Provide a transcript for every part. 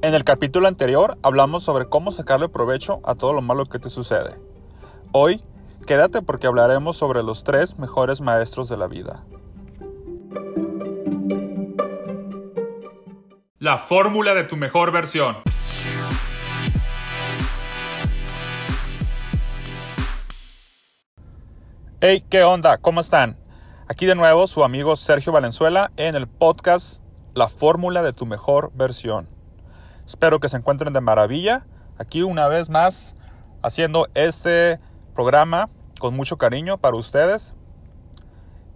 En el capítulo anterior hablamos sobre cómo sacarle provecho a todo lo malo que te sucede. Hoy, quédate porque hablaremos sobre los tres mejores maestros de la vida. La fórmula de tu mejor versión. Hey, ¿qué onda? ¿Cómo están? Aquí de nuevo su amigo Sergio Valenzuela en el podcast La fórmula de tu mejor versión. Espero que se encuentren de maravilla. Aquí una vez más haciendo este programa con mucho cariño para ustedes.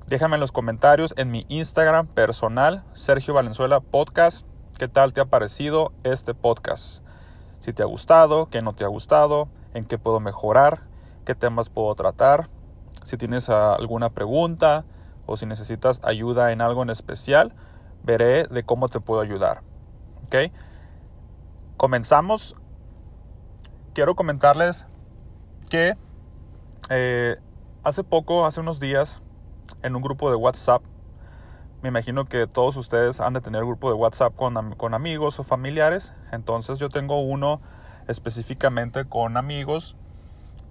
Déjame en los comentarios en mi Instagram personal, Sergio Valenzuela Podcast, qué tal te ha parecido este podcast. Si te ha gustado, qué no te ha gustado, en qué puedo mejorar, qué temas puedo tratar. Si tienes alguna pregunta o si necesitas ayuda en algo en especial, veré de cómo te puedo ayudar. ¿Ok? Comenzamos, quiero comentarles que eh, hace poco, hace unos días, en un grupo de WhatsApp, me imagino que todos ustedes han de tener grupo de WhatsApp con, amigos o familiares. Entonces yo tengo uno específicamente con amigos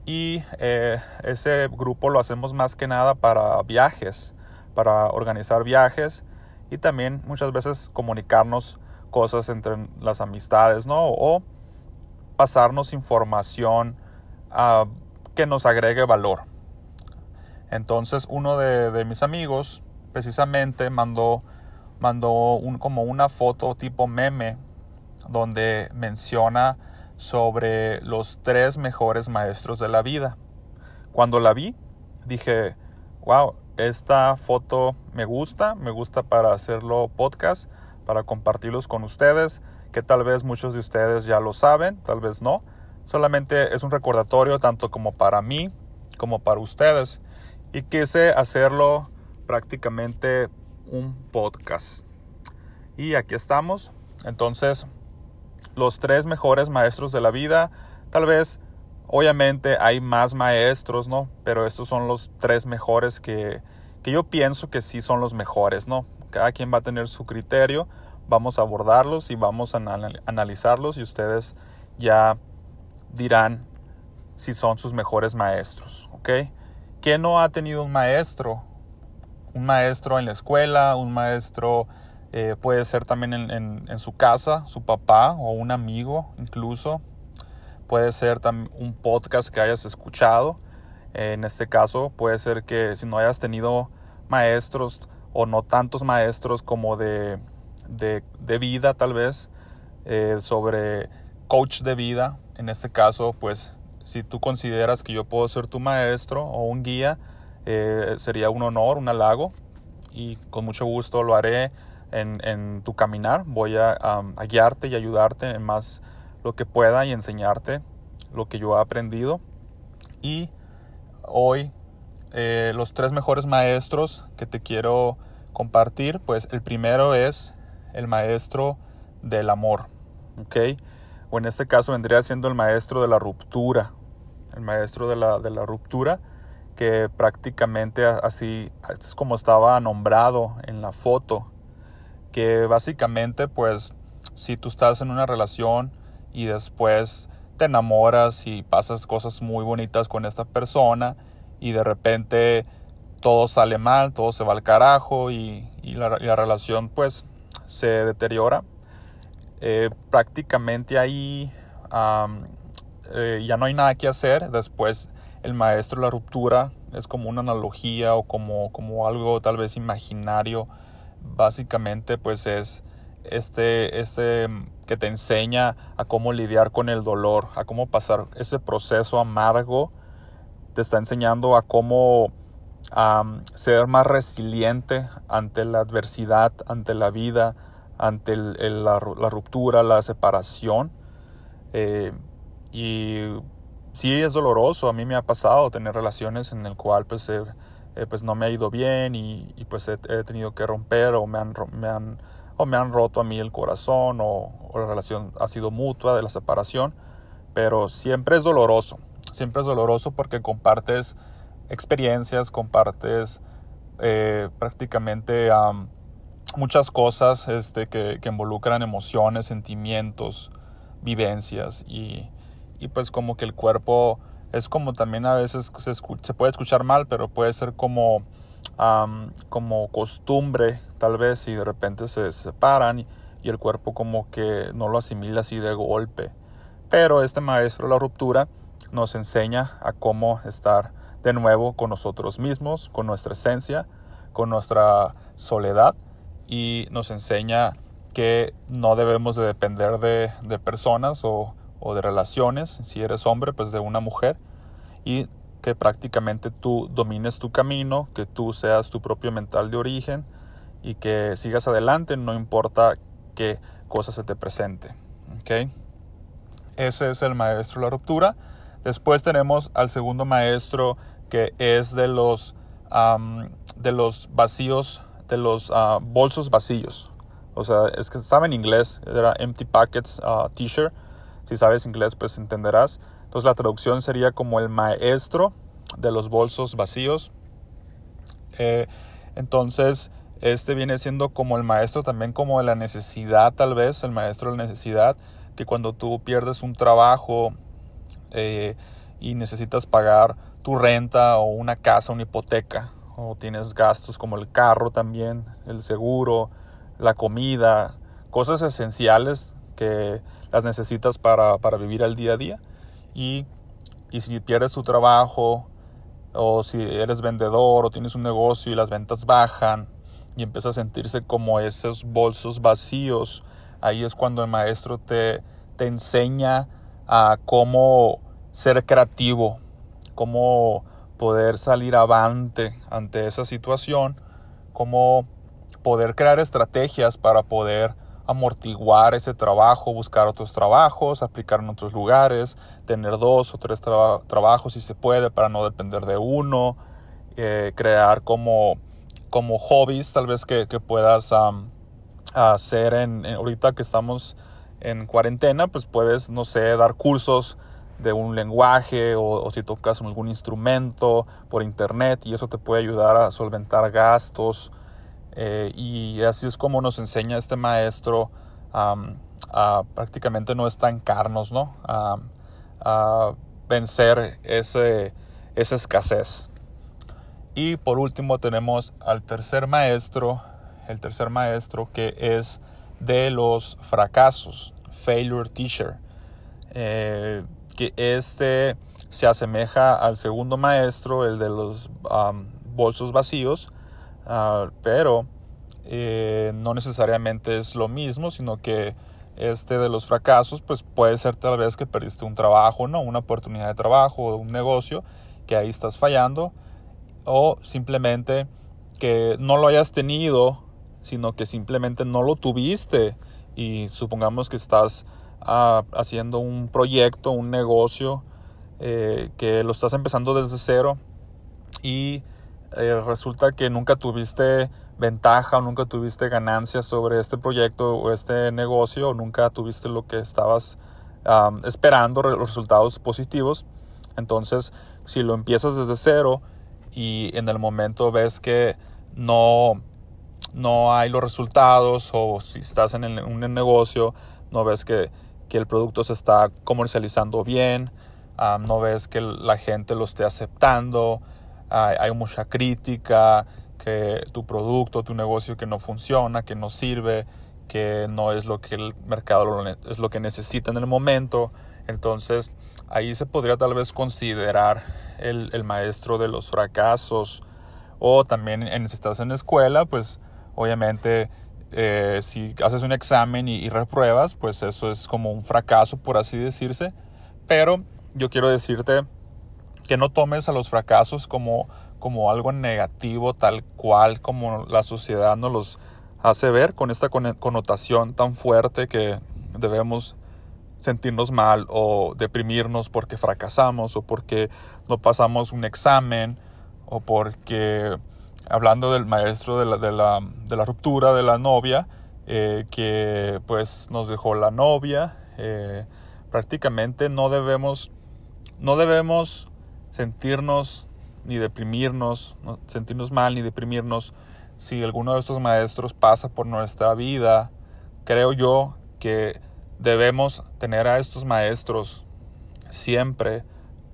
y eh, ese grupo lo hacemos más que nada para viajes, para organizar viajes y también muchas veces comunicarnos cosas entre las amistades, ¿no? O pasarnos información ah, que nos agregue valor. Entonces uno de, mis amigos precisamente mandó, mandó un, como una foto tipo meme donde menciona sobre los tres mejores maestros de la vida. Cuando la vi, dije, wow, esta foto me gusta, me gusta para hacerlo podcast para compartirlos con ustedes, que tal vez muchos de ustedes ya lo saben, tal vez no. Solamente es un recordatorio tanto como para mí como para ustedes. Y quise hacerlo prácticamente un podcast. Y aquí estamos. Entonces, los tres mejores maestros de la vida. Tal vez, obviamente hay más maestros, ¿no? Pero estos son los tres mejores que, que yo pienso que sí son los mejores, ¿no? Cada quien va a tener su criterio. Vamos a abordarlos y vamos a analizarlos y ustedes ya dirán si son sus mejores maestros. ¿Ok? ¿Quién no ha tenido un maestro? Un maestro en la escuela, un maestro eh, puede ser también en, en, su casa, su papá o un amigo incluso. Puede ser un podcast que hayas escuchado. En este caso puede ser que si no hayas tenido maestros, o no tantos maestros como de, de, vida tal vez, eh, sobre coach de vida. En este caso, pues si tú consideras que yo puedo ser tu maestro o un guía, eh, sería un honor, un halago y con mucho gusto lo haré en, en tu caminar. Voy a, a, guiarte y ayudarte en más lo que pueda y enseñarte lo que yo he aprendido. Y hoy eh, los tres mejores maestros que te quiero compartir, pues el primero es el maestro del amor. O en este caso vendría siendo el maestro de la ruptura, el maestro de la, de la ruptura, que prácticamente así es como estaba nombrado en la foto, que básicamente pues si tú estás en una relación y después te enamoras y pasas cosas muy bonitas con esta persona, y de repente todo sale mal, todo se va al carajo y, la, relación pues se deteriora. Eh, prácticamente ahí eh, ya no hay nada que hacer. Después el maestro la ruptura es como una analogía o como, como algo tal vez imaginario. Básicamente pues es este, este que te enseña a cómo lidiar con el dolor, a cómo pasar ese proceso amargo te está enseñando a cómo ser más resiliente ante la adversidad, ante la vida, ante la, ruptura, la separación. Eh, y sí es doloroso, a mí me ha pasado tener relaciones en el cual pues, eh, pues no me ha ido bien y, pues he, tenido que romper o me han, roto a mí el corazón o la relación ha sido mutua de la separación, pero siempre es doloroso siempre es doloroso porque compartes experiencias, compartes eh, prácticamente muchas cosas este, que, involucran emociones, sentimientos, vivencias y, y, pues como que el cuerpo es como también a veces se, puede escuchar mal, pero puede ser como, como costumbre tal vez y de repente se separan y, y el cuerpo como que no lo asimila así de golpe. Pero este maestro la ruptura nos enseña a cómo estar de nuevo con nosotros mismos, con nuestra esencia, con nuestra soledad y nos enseña que no debemos de depender de, personas o, o, de relaciones, si eres hombre, pues de una mujer, y que prácticamente tú domines tu camino, que tú seas tu propio mental de origen y que sigas adelante, no importa qué cosa se te presente. ¿okay? Ese es el maestro de la ruptura. Después tenemos al segundo maestro que es de los, de los vacíos, de los ah, bolsos vacíos. O sea, es que estaba en inglés, era Empty Packets uh, T-shirt. Si sabes inglés, pues entenderás. Entonces la traducción sería como el maestro de los bolsos vacíos. Eh, entonces, este viene siendo como el maestro también como de la necesidad, tal vez, el maestro de la necesidad, que cuando tú pierdes un trabajo eh, y necesitas pagar tu renta o una casa, una hipoteca, o tienes gastos como el carro también, el seguro, la comida, cosas esenciales que las necesitas para, para vivir al día a día. Y, y si pierdes tu trabajo, o si eres vendedor o tienes un negocio y las ventas bajan y empiezas a sentirse como esos bolsos vacíos, ahí es cuando el maestro te, te enseña a cómo ser creativo, cómo poder salir avante ante esa situación, cómo poder crear estrategias para poder amortiguar ese trabajo, buscar otros trabajos, aplicar en otros lugares, tener dos o tres trabajos si se puede para no depender de uno, eh, crear como, como hobbies tal vez que, puedas hacer en, ahorita que estamos en cuarentena, pues puedes, no sé, dar cursos de un lenguaje o, si tocas algún instrumento por internet y eso te puede ayudar a solventar gastos eh, y así es como nos enseña este maestro a prácticamente no estancarnos, ¿no? A, a vencer ese, esa escasez. Y por último tenemos al tercer maestro, el tercer maestro que es de los fracasos, failure teacher. Eh, que este se asemeja al segundo maestro, el de los bolsos vacíos, ah, pero eh, no necesariamente es lo mismo, sino que este de los fracasos, pues puede ser tal vez que perdiste un trabajo, ¿no? Una oportunidad de trabajo o un negocio, que ahí estás fallando, o simplemente que no lo hayas tenido, sino que simplemente no lo tuviste y supongamos que estás haciendo un proyecto, un negocio, eh, que lo estás empezando desde cero y eh, resulta que nunca tuviste ventaja o nunca tuviste ganancias sobre este proyecto o este negocio o nunca tuviste lo que estabas esperando, los resultados positivos. Entonces, si lo empiezas desde cero y en el momento ves que no, no hay los resultados o si estás en un negocio, no ves que, que el producto se está comercializando bien, no ves que la gente lo esté aceptando, hay, mucha crítica, que tu producto, tu negocio que no funciona, que no sirve, que no es lo que el mercado es lo que necesita en el momento. Entonces ahí se podría tal vez considerar el, maestro de los fracasos o también si estás en la escuela, pues obviamente eh, si haces un examen y, repruebas, pues eso es como un fracaso, por así decirse. Pero yo quiero decirte que no tomes a los fracasos como, como algo negativo, tal cual como la sociedad nos los hace ver, con esta connotación tan fuerte que debemos sentirnos mal o deprimirnos porque fracasamos o porque no pasamos un examen o porque hablando del maestro de la, de la, de la ruptura de la novia, eh, que pues nos dejó la novia, eh, prácticamente no debemos, no debemos sentirnos ni deprimirnos, sentirnos mal ni deprimirnos si alguno de estos maestros pasa por nuestra vida, creo yo que debemos tener a estos maestros siempre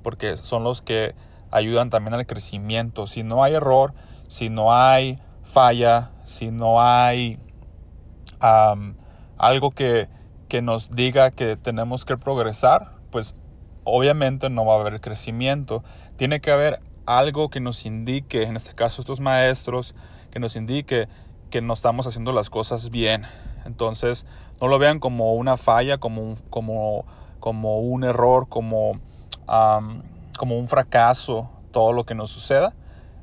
porque son los que ayudan también al crecimiento. Si no hay error, si no hay falla, si no hay algo que, que nos diga que tenemos que progresar, pues obviamente no va a haber crecimiento. Tiene que haber algo que nos indique, en este caso estos maestros, que nos indique que no estamos haciendo las cosas bien. Entonces, no lo vean como una falla, como un, como, como un error, como, como un fracaso, todo lo que nos suceda.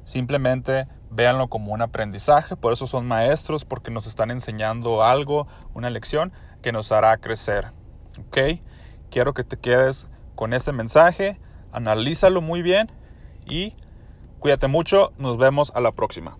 Simplemente véanlo como un aprendizaje. Por eso son maestros, porque nos están enseñando algo, una lección que nos hará crecer. ¿Ok? Quiero que te quedes con este mensaje, analízalo muy bien y cuídate mucho. Nos vemos a la próxima.